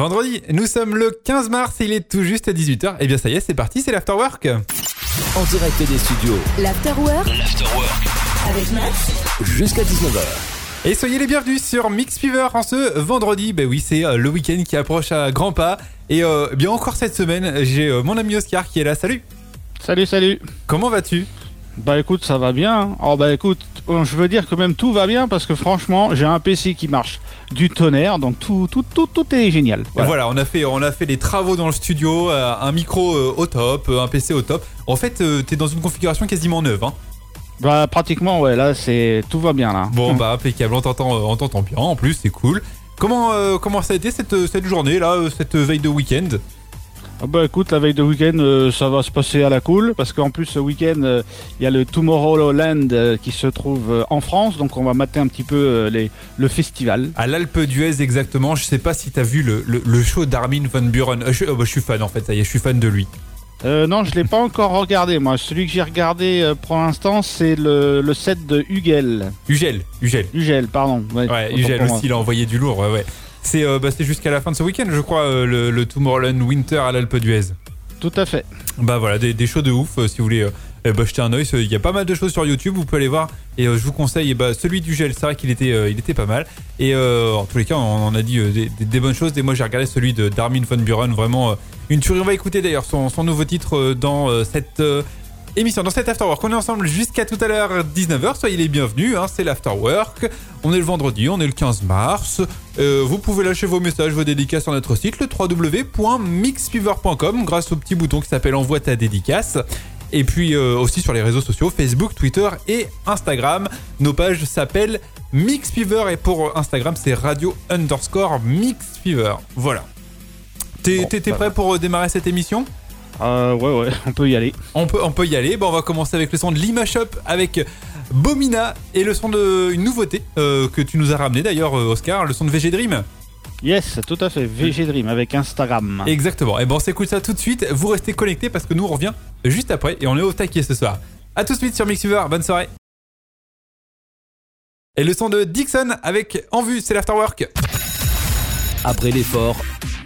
Vendredi, nous sommes le 15 mars et il est tout juste à 18h. Et bien ça y est, c'est parti, c'est l'afterwork. En direct des studios L'Afterwork L'Afterwork avec Max. jusqu'à 19h. Et soyez les bienvenus sur Mix Fever en ce vendredi. Ben oui, c'est euh, le week-end qui approche à grands pas. Et euh, bien encore cette semaine, j'ai euh, mon ami Oscar qui est là. Salut. Salut, salut. Comment vas-tu? Bah écoute, ça va bien. hein. Oh bah écoute, je veux dire que même tout va bien parce que franchement, j'ai un PC qui marche du tonnerre, donc tout, tout, tout, tout est génial. voilà. Voilà. on a fait on a fait les travaux dans le studio, euh, un micro euh, au top, euh, un PC au top. En fait, euh, t'es dans une configuration quasiment neuve. Hein. Bah pratiquement, ouais, là c'est tout va bien là. Bon bah impeccable, on t'entend euh, on t'entend bien. En plus, c'est cool. Comment euh, comment ça a été cette cette journée là, euh, cette veille de week-end? Ah bah écoute, la veille de week-end, euh, ça va se passer à la cool parce qu'en plus ce week-end, euh, il y a le Tomorrowland euh, qui se trouve euh, en France, donc on va mater un petit peu les, le festival. À l'Alpe d'Huez exactement. Je sais pas si t'as vu le, le, le show d'Armin van Buren. Je, oh, bah, je suis fan en fait. Ça y est, je suis fan de lui. Euh, non, je l'ai pas encore regardé moi. Celui que j'ai regardé euh, pour l'instant, c'est le, le set de Hugel. Ugel, Ugel. Ugel, pardon. Ouais, autant Ugel pour moi. aussi, il a envoyé du lourd. Ouais, ouais. C'est euh, bah, c'est jusqu'à la fin de ce week-end, je crois, euh, le, le Tomorrowland Winter à l'Alpe d'Huez. Tout à fait. Bah voilà, des, des shows de ouf. euh, si vous voulez eh bah, jeter un oeil, il y a pas mal de choses sur YouTube. Vous pouvez aller voir. Et je vous conseille eh bah, celui du gel. C'est vrai qu'il était, il était pas mal. Et en tous les cas, on en a dit des, bonnes choses. Et moi, j'ai regardé celui de Darmin von Buren. Vraiment une tuerie. On va écouter d'ailleurs son, son nouveau titre dans cette émission, dans cet Afterwork. On est ensemble jusqu'à tout à l'heure 19h. Soyez les bienvenus. Hein, c'est l'Afterwork. On est le vendredi. On est le 15 mars. Euh, vous pouvez lâcher vos messages, vos dédicaces sur notre site, le www.mixfever.com, grâce au petit bouton qui s'appelle Envoie ta dédicace. Et puis euh, aussi sur les réseaux sociaux, Facebook, Twitter et Instagram. Nos pages s'appellent Mixfever et pour Instagram, c'est radio underscore Mixfever. Voilà. T'es Bon, prêt va. pour euh, démarrer cette émission? Euh, ouais, ouais, on peut y aller. on peut, on peut y aller. Bon, on va commencer avec le son de Lima Shop avec Bomina et le son de une nouveauté euh, que tu nous as ramené d'ailleurs, euh, Oscar, le son de VG Dream. Yes, tout à fait. VG Dream avec Instagram. Exactement. Et bon, on s'écoute ça tout de suite. Vous restez connectés parce que nous, on revient juste après et on est au taquet ce soir. A tout de suite sur Mixuver. Bonne soirée. Et le son de Dixon avec En vue, c'est l'afterwork. Après l'effort,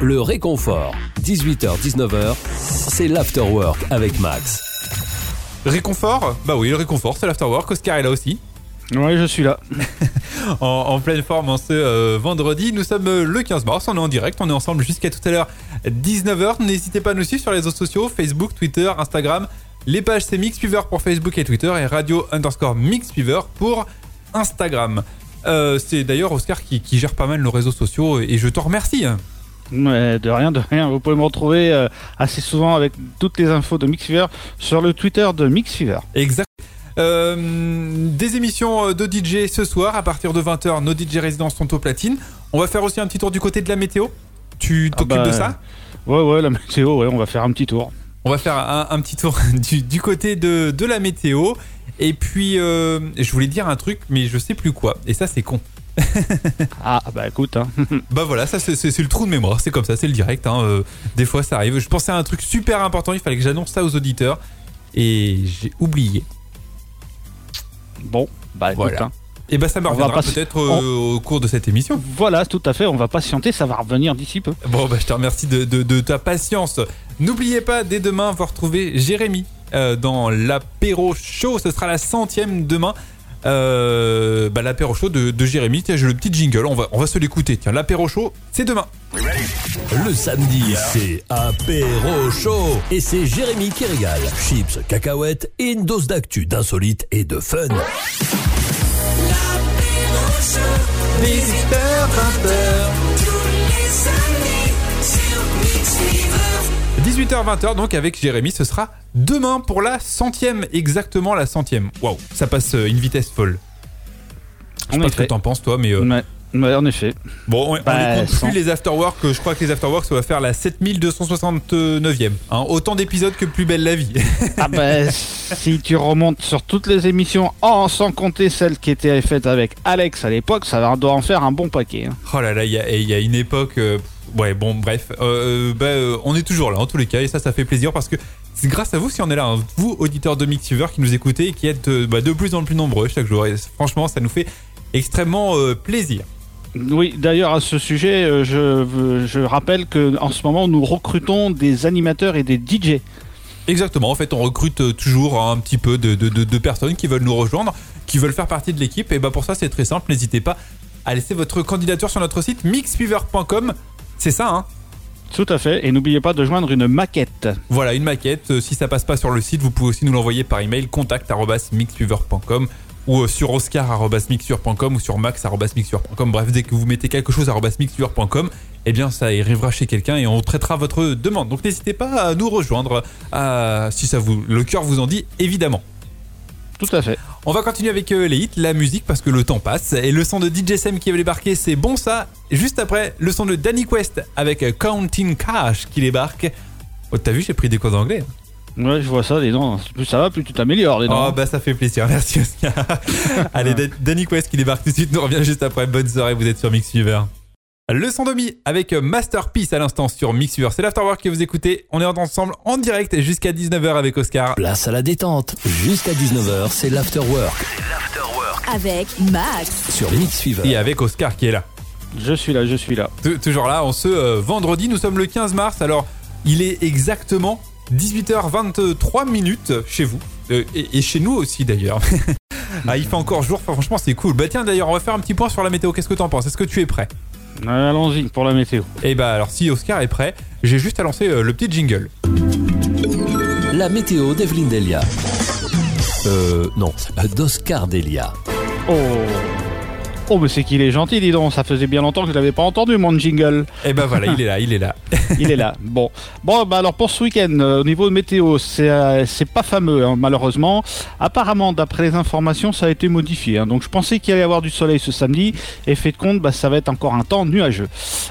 le réconfort. 18h-19h, c'est l'Afterwork avec Max. Réconfort Bah oui, le réconfort, c'est l'afterwork. Oscar est là aussi. Ouais, je suis là. En, en pleine forme en ce euh, vendredi. Nous sommes euh, le 15 mars, on est en direct, on est ensemble jusqu'à tout à l'heure 19h. N'hésitez pas à nous suivre sur les réseaux sociaux, Facebook, Twitter, Instagram. Les pages c'est Mixfever pour Facebook et Twitter et radio underscore Mixfever pour Instagram. Euh, c'est d'ailleurs Oscar qui, qui gère pas mal nos réseaux sociaux et je t'en remercie. Ouais, de rien, de rien. Vous pouvez me retrouver euh, assez souvent avec toutes les infos de Mixfever sur le Twitter de Mixfever. Exact. Euh, des émissions de DJ ce soir à partir de 20h. Nos DJ résidences sont au platine. On va faire aussi un petit tour du côté de la météo. Tu Ah t'occupes bah, de ça? Ouais, ouais, la météo, ouais, on va faire un petit tour. On va faire un, un petit tour du, du côté de, de la météo. Et puis, euh, je voulais dire un truc, mais je sais plus quoi. Et ça, c'est con. Ah, bah écoute, hein. Bah voilà, ça, c'est le trou de mémoire. C'est comme ça, c'est le direct. hein, euh, des fois, ça arrive. Je pensais à un truc super important. Il fallait que j'annonce ça aux auditeurs. Et j'ai oublié. bon, bah écoute, Voilà. hein. Et bah, ça me reviendra peut-être euh, au cours de cette émission. Voilà, tout à fait, on va patienter, ça va revenir d'ici peu. Bon, bah, je te remercie de, de- de ta patience. N'oubliez pas, dès demain, vous retrouver Jérémy dans l'apéro show. Ce sera la centième demain. Euh, bah, l'apéro show de, de Jérémy. Tiens, j'ai le petit jingle. On va, on va se l'écouter. Tiens, l'apéro show, c'est demain. Le samedi, c'est apéro chaud. Et c'est Jérémy qui régale. Chips, cacahuètes et une dose d'actu, d'insolite et de fun. 18h-20h, donc avec Jérémy, ce sera demain pour la centième, exactement la centième. Waouh, ça passe euh, une vitesse folle. Je sais pas ce que t'en penses, toi, mais. euh, Ouais, ouais, en effet. Bon, on, on Bah, les compte sans- plus les afterwork. Je crois que les afterwork, ça va faire la 7269e. Hein, autant d'épisodes que plus belle la vie. Ah bah, si tu remontes sur toutes les émissions, en, sans compter celles qui étaient faites avec Alex à l'époque, ça doit en faire un bon paquet. hein. oh là là, il y a, il y a une époque. euh, ouais, bon, bref. Euh, bah, euh, on est toujours là, en tous les cas. Et ça, ça fait plaisir parce que c'est grâce à vous si on est là. hein. Vous, auditeurs de Mixuver qui nous écoutez et qui êtes euh, bah, de plus en plus nombreux chaque jour. Et franchement, ça nous fait extrêmement euh, plaisir. Oui, d'ailleurs à ce sujet, euh, je, rappelle que en ce moment nous recrutons des animateurs et des DJ. Exactement, en fait on recrute euh, toujours un petit peu de, de- de- de personnes qui veulent nous rejoindre, qui veulent faire partie de l'équipe, et bah pour ça c'est très simple, n'hésitez pas à laisser votre candidature sur notre site mixfever.com, c'est ça hein Tout à fait. Et n'oubliez pas de joindre une maquette. Voilà, une maquette. Euh, Si ça passe pas sur le site, vous pouvez aussi nous l'envoyer par email contact@mixweaver.com ou euh, sur oscar@mixweaver.com ou sur max@mixweaver.com. Bref, dès que vous mettez quelque chose eh bien ça arrivera chez quelqu'un et on traitera votre demande. Donc n'hésitez pas à nous rejoindre à- si ça vous le cœur vous en dit évidemment. Tout à fait. On va continuer avec euh, les hits, la musique parce que le temps passe et le son de DJ Sam qui va débarquer, c'est bon ça. Juste après, le son de Danny Quest avec euh, Counting Cash qui débarque. Oh, t'as vu, j'ai pris des cours d'anglais. Ouais, je vois ça, les dents. Plus ça va, plus tu t'améliores, les dents. Oh bah ça fait plaisir, merci Oscar. Allez, Dan- Danny Quest qui débarque tout de suite, nous revient juste après. Bonne soirée, vous êtes sur Mixfever. Le son de mi avec Masterpiece à l'instant sur Mixfever. C'est l'Afterwork que vous écoutez. On est ensemble en direct jusqu'à 19h avec Oscar. Place à la détente. Jusqu'à 19h, c'est l'afterwork Avec Max. sur Mix Fever. Et avec Oscar qui est là. Je suis là, je suis là. T- Toujours là, en ce euh, vendredi, nous sommes le 15 mars. Alors, il est exactement 18h23 minutes chez vous. Euh, et, et chez nous aussi d'ailleurs. ah, il fait encore jour, Enfin, franchement c'est cool. Bah tiens d'ailleurs, on va faire un petit point sur la météo. Qu'est-ce que t'en penses? Est-ce que tu es prêt? Euh, Allons-y pour la météo. Eh bah alors si Oscar est prêt, j'ai juste à lancer euh, le petit jingle. La météo d'Evelyne Delia. Euh, non, d'Oscar Delia. Oh Oh, mais c'est qu'il est gentil, dis donc. Ça faisait bien longtemps que je l'avais pas entendu, mon jingle. Eh bah voilà, il est là, il est là. Il est là. Bon, bon, bah alors pour ce week-end, euh, au niveau de météo, c'est euh, c'est pas fameux, hein, malheureusement. Apparemment, d'après les informations, ça a été modifié. hein. Donc, je pensais qu'il allait y avoir du soleil ce samedi, et fait de compte, bah, ça va être encore un temps nuageux.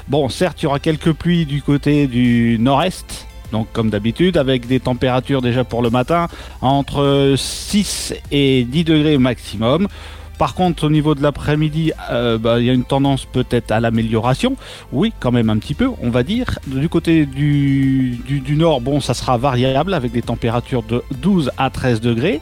Bon, certes, il y aura quelques pluies du côté du nord-est. Donc comme d'habitude, avec des températures déjà pour le matin entre 6 et 10 degrés maximum. Par contre, au niveau de l'après-midi, euh, bah, il y a une tendance peut-être à l'amélioration. Oui, quand même un petit peu, on va dire. Du côté du, du, du nord, bon, ça sera variable avec des températures de 12 à 13 degrés.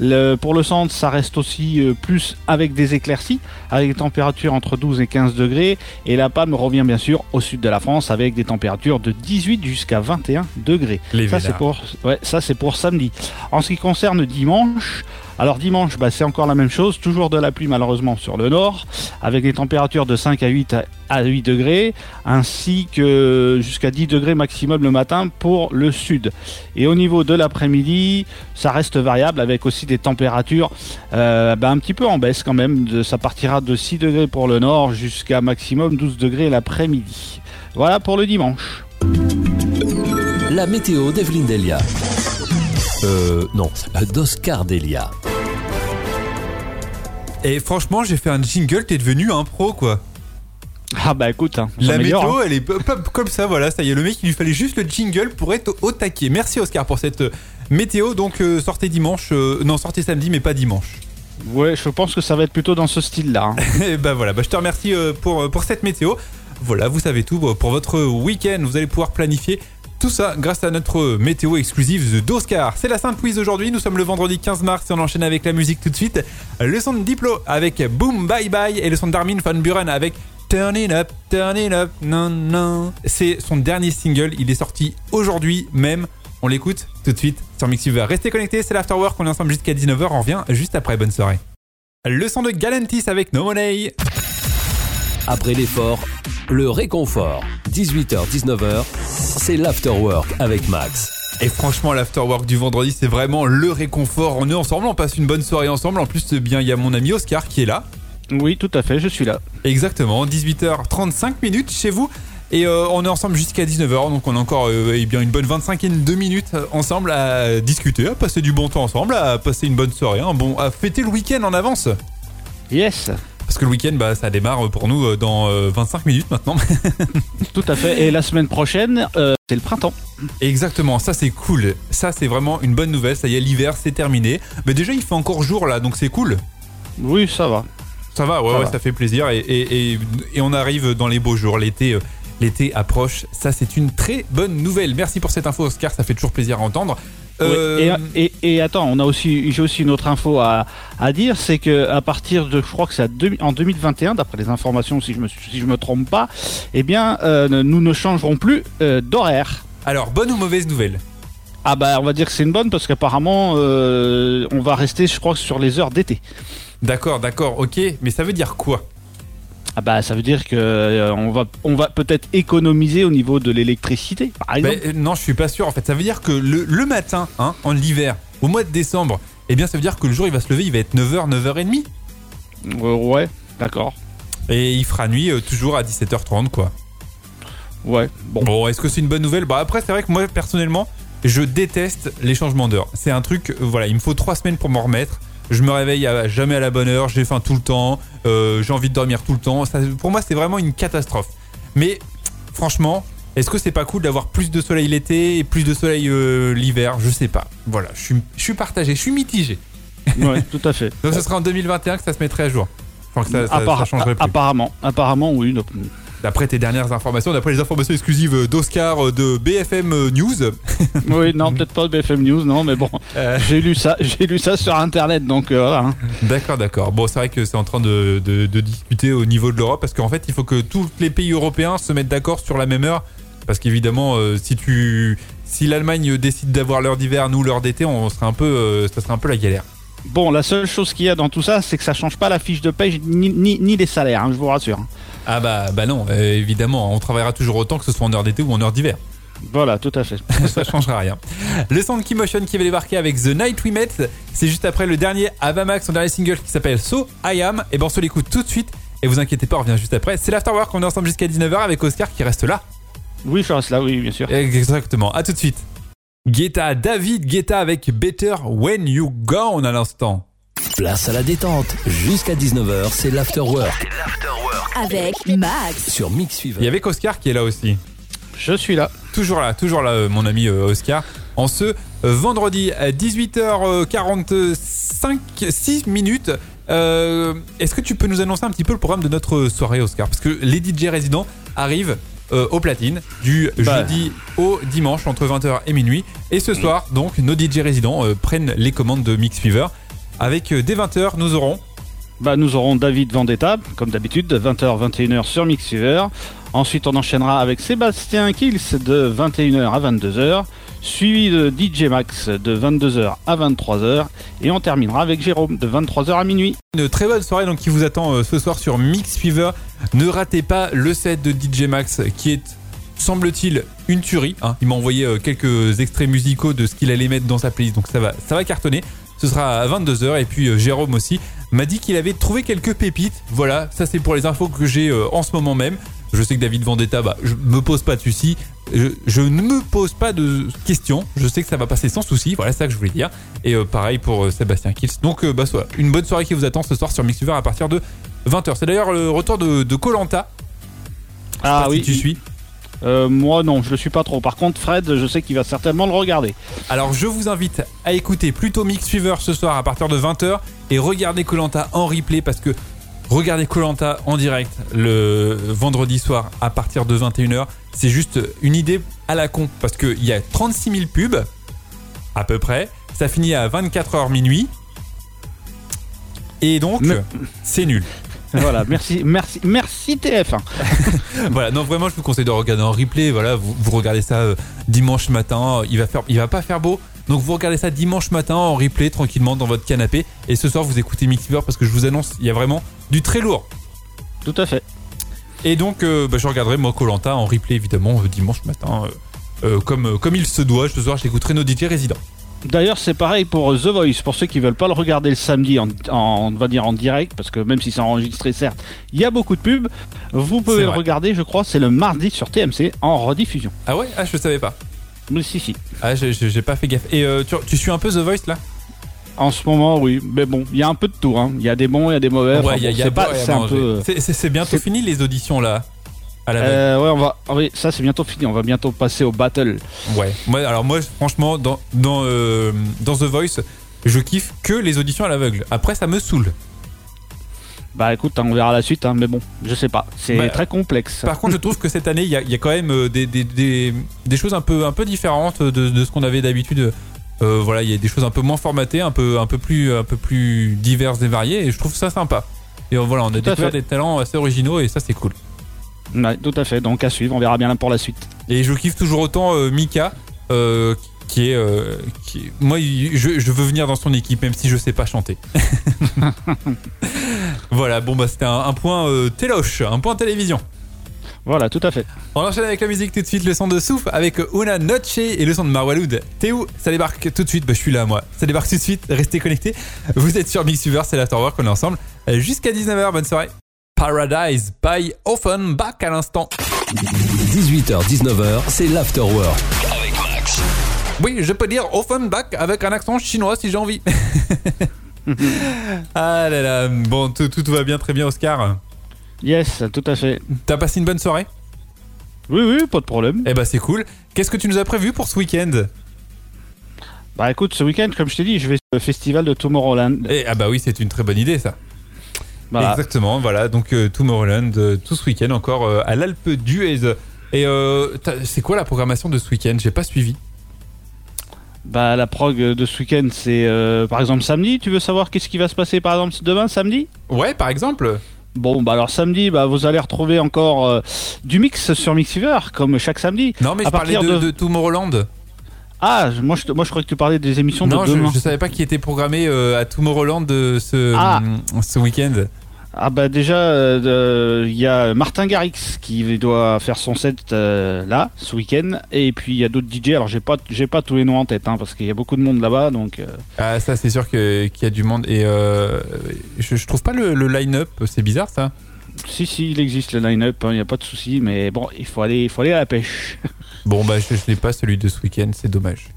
Le- pour le centre, ça reste aussi euh, plus avec des éclaircies, avec des températures entre 12 et 15 degrés. Et la palme revient bien sûr au sud de la France avec des températures de 18 jusqu'à 21 degrés. Les Ça c'est vénards. pour, ouais, ça c'est pour samedi. En ce qui concerne dimanche, alors dimanche, bah, c'est encore la même chose, toujours de la pluie malheureusement sur le nord, avec des températures de 5 à 8 à- à 8 degrés, ainsi que jusqu'à 10 degrés maximum le matin pour le sud. Et au niveau de l'après-midi, ça reste variable avec aussi des températures euh, bah, un petit peu en baisse quand même. Ça partira de 6 degrés pour le nord jusqu'à maximum 12 degrés l'après-midi. Voilà pour le dimanche. La météo d'Evelyne Delia. Euh, non, d'Oscar Delia. Et franchement, j'ai fait un jingle, t'es devenu un pro quoi. Ah bah écoute, hein, La météo, hein. elle est comme ça, voilà, ça y est, le mec, il lui fallait juste le jingle pour être au taquet. Merci Oscar pour cette euh, météo. Donc, euh, sortez dimanche, euh, non, sortez samedi, mais pas dimanche. Ouais, je pense que ça va être plutôt dans ce style-là. hein. Et bah voilà, bah, je te remercie euh, pour, pour cette météo. Voilà, vous savez tout pour votre week-end. Vous allez pouvoir planifier tout ça grâce à notre météo exclusive d'Oscar. C'est la Sainte Louise aujourd'hui. Nous sommes le vendredi 15 mars et on enchaîne avec la musique tout de suite. Le son de Diplo avec Boom Bye Bye et le son d'Armin Van Buren avec Turn It Up, Turn It Up, non, non. C'est son dernier single. Il est sorti aujourd'hui même. On l'écoute tout de suite sur Mixiver. Restez connectés, c'est l'Afterwork. On est ensemble jusqu'à 19h. On revient juste après. Bonne soirée. Le son de Galantis avec No Money. Après l'effort, le réconfort. 18h-19h, c'est l'afterwork avec Max. Et franchement, l'afterwork du vendredi, c'est vraiment le réconfort. On est ensemble, on passe une bonne soirée ensemble. En plus, c'est bien, il y a mon ami Oscar qui est là. Oui, tout à fait, je suis là. Exactement, 18h35 minutes chez vous. Et euh, on est ensemble jusqu'à 19h, donc on a encore euh, eh bien une bonne 25 et de minutes euh, ensemble à discuter, à passer du bon temps ensemble, à passer une bonne soirée, bon, à fêter le week-end en avance. Yes, Parce que le week-end, bah, ça démarre pour nous euh, dans euh, 25 minutes maintenant. tout à fait. Et la semaine prochaine, euh, c'est le printemps. Exactement, ça c'est cool. Ça c'est vraiment une bonne nouvelle. Ça y est, l'hiver c'est terminé. Mais déjà, il fait encore jour là, donc c'est cool. Oui, ça va. Ça va, ouais, Ça ouais, va. ça fait plaisir. Et, et- et- et on arrive dans les beaux jours. L'été, euh, l'été approche. Ça, c'est une très bonne nouvelle. Merci pour cette info, Oscar. Ça fait toujours plaisir à entendre. Euh, et, et, attends, on a aussi, j'ai aussi une autre info à, à dire, c'est que à partir de, je crois que c'est en 2021, d'après les informations, si je me si je me trompe pas, eh bien, euh, nous ne changerons plus euh, d'horaire. Alors, bonne ou mauvaise nouvelle? Ah bah on va dire que c'est une bonne parce qu'apparemment on va rester je crois sur les heures d'été. D'accord, d'accord, ok, mais ça veut dire quoi? Ah bah ça veut dire que euh, on va on va peut-être économiser au niveau de l'électricité par exemple. Euh, non, je suis pas sûr en fait. Ça veut dire que le, matin, hein, en l'hiver, au mois de décembre, eh bien ça veut dire que le jour il va se lever, il va être 9h, 9h30. Euh, ouais, d'accord. Et il fera nuit toujours à 17h30 quoi. Ouais, bon. Bon, est-ce que c'est une bonne nouvelle? Bah après c'est vrai que moi personnellement, je déteste les changements d'heure. C'est un truc, voilà, il me faut 3 semaines pour m'en remettre je me réveille jamais à la bonne heure, j'ai faim tout le temps, euh, j'ai envie de dormir tout le temps. pour moi, c'est vraiment une catastrophe. Mais franchement, est-ce que c'est pas cool d'avoir plus de soleil l'été et plus de soleil euh, l'hiver? Je sais pas. Voilà, je suis, je suis partagé, je suis mitigé. Ouais, tout à fait. Donc ce sera en 2021 que ça se mettrait à jour. Je que ça, ça, changerait plus. Apparemment, apparemment, oui d'après tes dernières informations, d'après les informations exclusives d'Oscar de BFM News. oui, non, peut-être pas de BFM News, non, mais bon, euh. j'ai lu ça, j'ai lu ça sur Internet, donc euh, voilà. Hein. D'accord, d'accord. Bon, c'est vrai que c'est en train de, discuter au niveau de l'Europe, parce qu'en fait, il faut que tous les pays européens se mettent d'accord sur la même heure, parce qu'évidemment, euh, si tu, si l'Allemagne décide d'avoir l'heure d'hiver, nous l'heure d'été, on serait un peu, ça serait un peu la galère. Bon, la seule chose qu'il y a dans tout ça, c'est que ça change pas la fiche de paye ni, ni, les salaires, hein, je vous rassure. Ah bah, bah non, euh, évidemment, on travaillera toujours autant que ce soit en heure d'été ou en heure d'hiver. Voilà, tout à fait. ça changera rien. Le son de Keymotion qui va débarquer avec The Night We Met, c'est juste après le dernier Avamax, son dernier single qui s'appelle So I Am. Et ben on se l'écoute tout de suite. Et vous inquiétez pas, on revient juste après. C'est l'Afterwork, on est ensemble jusqu'à 19h avec Oscar qui reste là. Oui, je reste là, oui, bien sûr. Exactement, à tout de suite. Guetta, David Guetta avec Better When You Gone à l'instant. Place à la détente. Jusqu'à 19h, c'est l'afterwork. Avec Max. Sur Mix Fever. Il y avait Oscar qui est là aussi. Je suis là. Toujours là, toujours là, euh, mon ami euh, Oscar. En ce euh, vendredi à 18h45, 6 minutes. Est-ce que tu peux nous annoncer un petit peu le programme de notre soirée, Oscar? Parce que les DJ résidents arrivent au platine du bah. jeudi au dimanche entre 20h et minuit. Et ce soir, donc, nos DJ résidents prennent les commandes de Mix Fever. Avec euh, dès 20h, nous aurons bah, nous aurons David Vendetta, comme d'habitude, de 20h 21h sur Mixiver. Ensuite, on enchaînera avec Sébastien Kills de 21h à 22h, suivi de DJ Max de 22h à 23h, et on terminera avec Jérôme de 23h à minuit. Une très bonne soirée donc qui vous attend euh, ce soir sur Mix Fever. Ne ratez pas le set de DJ Max qui est semble-t-il une tuerie. Hein. Il m'a envoyé euh, quelques extraits musicaux de ce qu'il allait mettre dans sa playlist, donc ça va, ça va cartonner. Ce sera à 22h. Et puis euh, Jérôme aussi m'a dit qu'il avait trouvé quelques pépites. Voilà, ça c'est pour les infos que j'ai euh, en ce moment même. Je sais que David Vendetta, bah, je me pose pas de soucis. Je, ne me pose pas de questions. Je sais que ça va passer sans souci. Voilà, c'est ça que je voulais dire. Et euh, pareil pour Sébastien Kills. Donc, bah, une bonne soirée qui vous attend ce soir sur Mixuver à partir de 20h. C'est d'ailleurs le retour de Colanta. Ah oui, tu suis. Euh, moi non, je le suis pas trop. Par contre, Fred, je sais qu'il va certainement le regarder. Alors je vous invite à écouter plutôt Mix Fever ce soir à partir de 20h et regarder Colanta en replay parce que regarder Colanta en direct le vendredi soir à partir de 21h, c'est juste une idée à la con parce qu'il y a 36 000 pubs à peu près. Ça finit à 24h minuit. Et donc, c'est nul. Voilà, merci, merci, merci TF1. voilà, non vraiment, je vous conseille de regarder en replay. Voilà, vous, regardez ça euh, dimanche matin. Il va faire, il va pas faire beau. Donc vous regardez ça dimanche matin en replay tranquillement dans votre canapé. Et ce soir, vous écoutez Mixiver parce que je vous annonce, il y a vraiment du très lourd. Tout à fait. Et donc, euh, bah, je regarderai moi Colanta en replay évidemment euh, dimanche matin, comme comme il se doit. Ce soir, j'écouterai nos DJ résidents. D'ailleurs, c'est pareil pour The Voice. Pour ceux qui veulent pas le regarder le samedi, en, va dire en direct, parce que même si c'est enregistré, certes, il y a beaucoup de pubs. Vous pouvez le regarder, je crois, c'est le mardi sur TMC en rediffusion. Ah ouais? Ah, je savais pas. Mais si, si. Ah, j'ai pas fait gaffe. Et euh, tu, suis un peu The Voice là? En ce moment, oui, mais bon, il y a un peu de tout. Hein. Il y a des bons, il y a des mauvais. Ouais, y c'est C'est bientôt fini les auditions là. Euh, ouais, on va. Ah oui, ça c'est bientôt fini. On va bientôt passer au battle. Ouais. Moi, alors moi, franchement, dans dans euh, dans The Voice, je kiffe que les auditions à l'aveugle. Après, ça me saoule. Bah écoute, on verra la suite, hein, mais bon, je sais pas. C'est bah, très complexe. Par contre, je trouve que cette année, il y a, y a, quand même euh, des, des, des, des, choses un peu, un peu différentes de, de ce qu'on avait d'habitude Euh, voilà, il y a des choses un peu moins formatées, un peu, un peu plus, un peu plus diverses et variées, et je trouve ça sympa. Et voilà, on a découvert des talents assez originaux, et ça c'est cool. Ouais, tout à fait. Donc à suivre, on verra bien pour la suite. Et je kiffe toujours autant euh, Mika, euh, qui est, euh, qui est- moi, je, je veux venir dans son équipe, même si je sais pas chanter. voilà, bon bah c'était un, un point téloche, un point télévision. Voilà, tout à fait. On enchaîne avec la musique tout de suite, le son de Souf avec Una Noche et le son de Marwaloud. T'es où Ça débarque tout de suite, bah je suis là moi. Ça débarque tout de suite, restez connectés. Vous êtes sur Mixuver, c'est l'Afterwork, on est ensemble jusqu'à 19h, bonne soirée. Paradise by Offenbach à l'instant. 18h-19h, c'est l'afterwork. Oui, je peux dire Offenbach avec un accent chinois si j'ai envie. ah là là, bon, tout, tout va bien, très bien Oscar. Yes, tout à fait. T'as passé une bonne soirée? Oui, oui, pas de problème. Eh bah c'est cool. Qu'est-ce que tu nous as prévu pour ce week-end? Bah écoute, ce week-end, comme je t'ai dit, je vais au festival de Tomorrowland. Eh, Ah bah oui, c'est une très bonne idée ça. Voilà. Exactement, voilà. Donc euh, Tomorrowland, euh, tout ce week-end encore euh, à l'Alpe d'Huez. Et euh, c'est quoi la programmation de ce week-end? J'ai pas suivi. Bah la prog de ce week-end, c'est euh, par exemple samedi. Tu veux savoir qu'est-ce qui va se passer par exemple demain, samedi? Ouais, par exemple. Bon, bah alors samedi, bah vous allez retrouver encore euh, du mix sur Mixiver, comme chaque samedi. Non, mais À je parlais de, partir de- de Tomorrowland. Ah, je- moi je, moi je croyais que tu parlais des émissions Non, de je, demain. je savais pas qui était programmé euh, à Tomorrowland euh, ce, Ah. ce week-end. Ah bah déjà, euh, de- il y a Martin Garrix qui doit faire son set euh, là, ce week-end. Et puis il y a d'autres DJ, alors j'ai pas, j'ai pas tous les noms en tête, hein, parce qu'il y a beaucoup de monde là-bas, donc... euh, Ah, ça, c'est sûr que- qu'il y a du monde. Et euh, je, je trouve pas le, le line-up, c'est bizarre ça. Si, si, il existe le line-up, il n'y a pas de souci, mais bon, il faut aller, il faut aller à la pêche. Bon, bah, je, je l'ai pas celui de ce week-end, c'est dommage.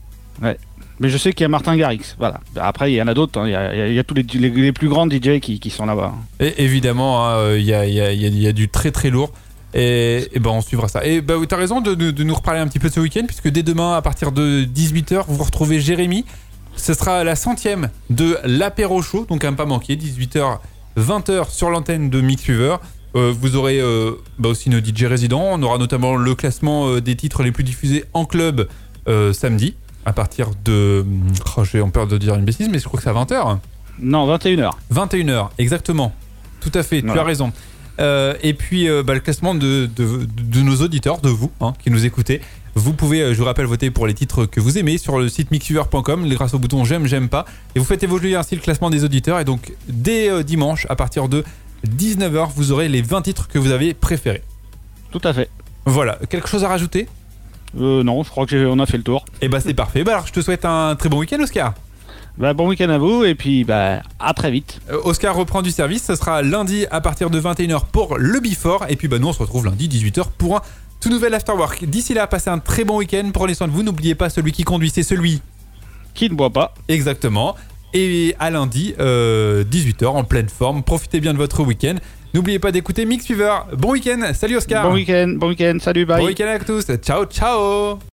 Mais je sais qu'il y a Martin Garrix, voilà. Après, il y en a d'autres, hein, il y, a, y y tous les, les, les plus grands DJ qui, qui sont là-bas. Et évidemment, hein, euh, il y, y a- il y a- il y a du très très lourd. Et, et ben on suivra ça. Et bah oui, t'as raison de, de- de nous reparler un petit peu de ce week-end, puisque dès demain, à partir de 18h, vous retrouvez Jérémy. Ce sera la centième de l'apéro show, donc à ne pas manquer, 18h, 20h sur l'antenne de Mixweaver. Euh, vous aurez euh, bah aussi nos DJ résidents. On aura notamment le classement euh, des titres les plus diffusés en club samedi, à partir de. Oh, J'ai peur de dire une bêtise, mais je crois que c'est à 20h. Non, 21h. 21h, exactement. Tout à fait, tu as raison. Et puis bah, le classement de, de- de nos auditeurs, de vous hein, qui nous écoutez. Vous pouvez, euh, je vous rappelle, voter pour les titres que vous aimez sur le site mixviewer.com grâce au bouton j'aime, j'aime pas. Et vous faites évoluer ainsi le classement des auditeurs. Et donc, dès euh, dimanche, à partir de 19h, vous aurez les 20 titres que vous avez préférés. Tout à fait. Voilà, quelque chose à rajouter? Euh, non, je crois qu'on a fait le tour. Et bah c'est parfait. Bah alors, je te souhaite un très bon week-end, Oscar. Bah, bon week-end à vous, et puis bah, à très vite. Euh, Oscar reprend du service, ce sera lundi à partir de 21h pour le Before. Et puis bah, nous on se retrouve lundi 18h pour un tout nouvel Afterwork. D'ici là, passez un très bon week-end, prenez soin de vous, n'oubliez pas celui qui conduit, c'est celui Qui ne boit pas exactement. Et à lundi, euh, 18h en pleine forme, profitez bien de votre week-end. N'oubliez pas d'écouter Mix Fever. Bon week-end, salut Oscar. Bon week-end, bon week-end, salut, bye. Bon week-end à tous, ciao ciao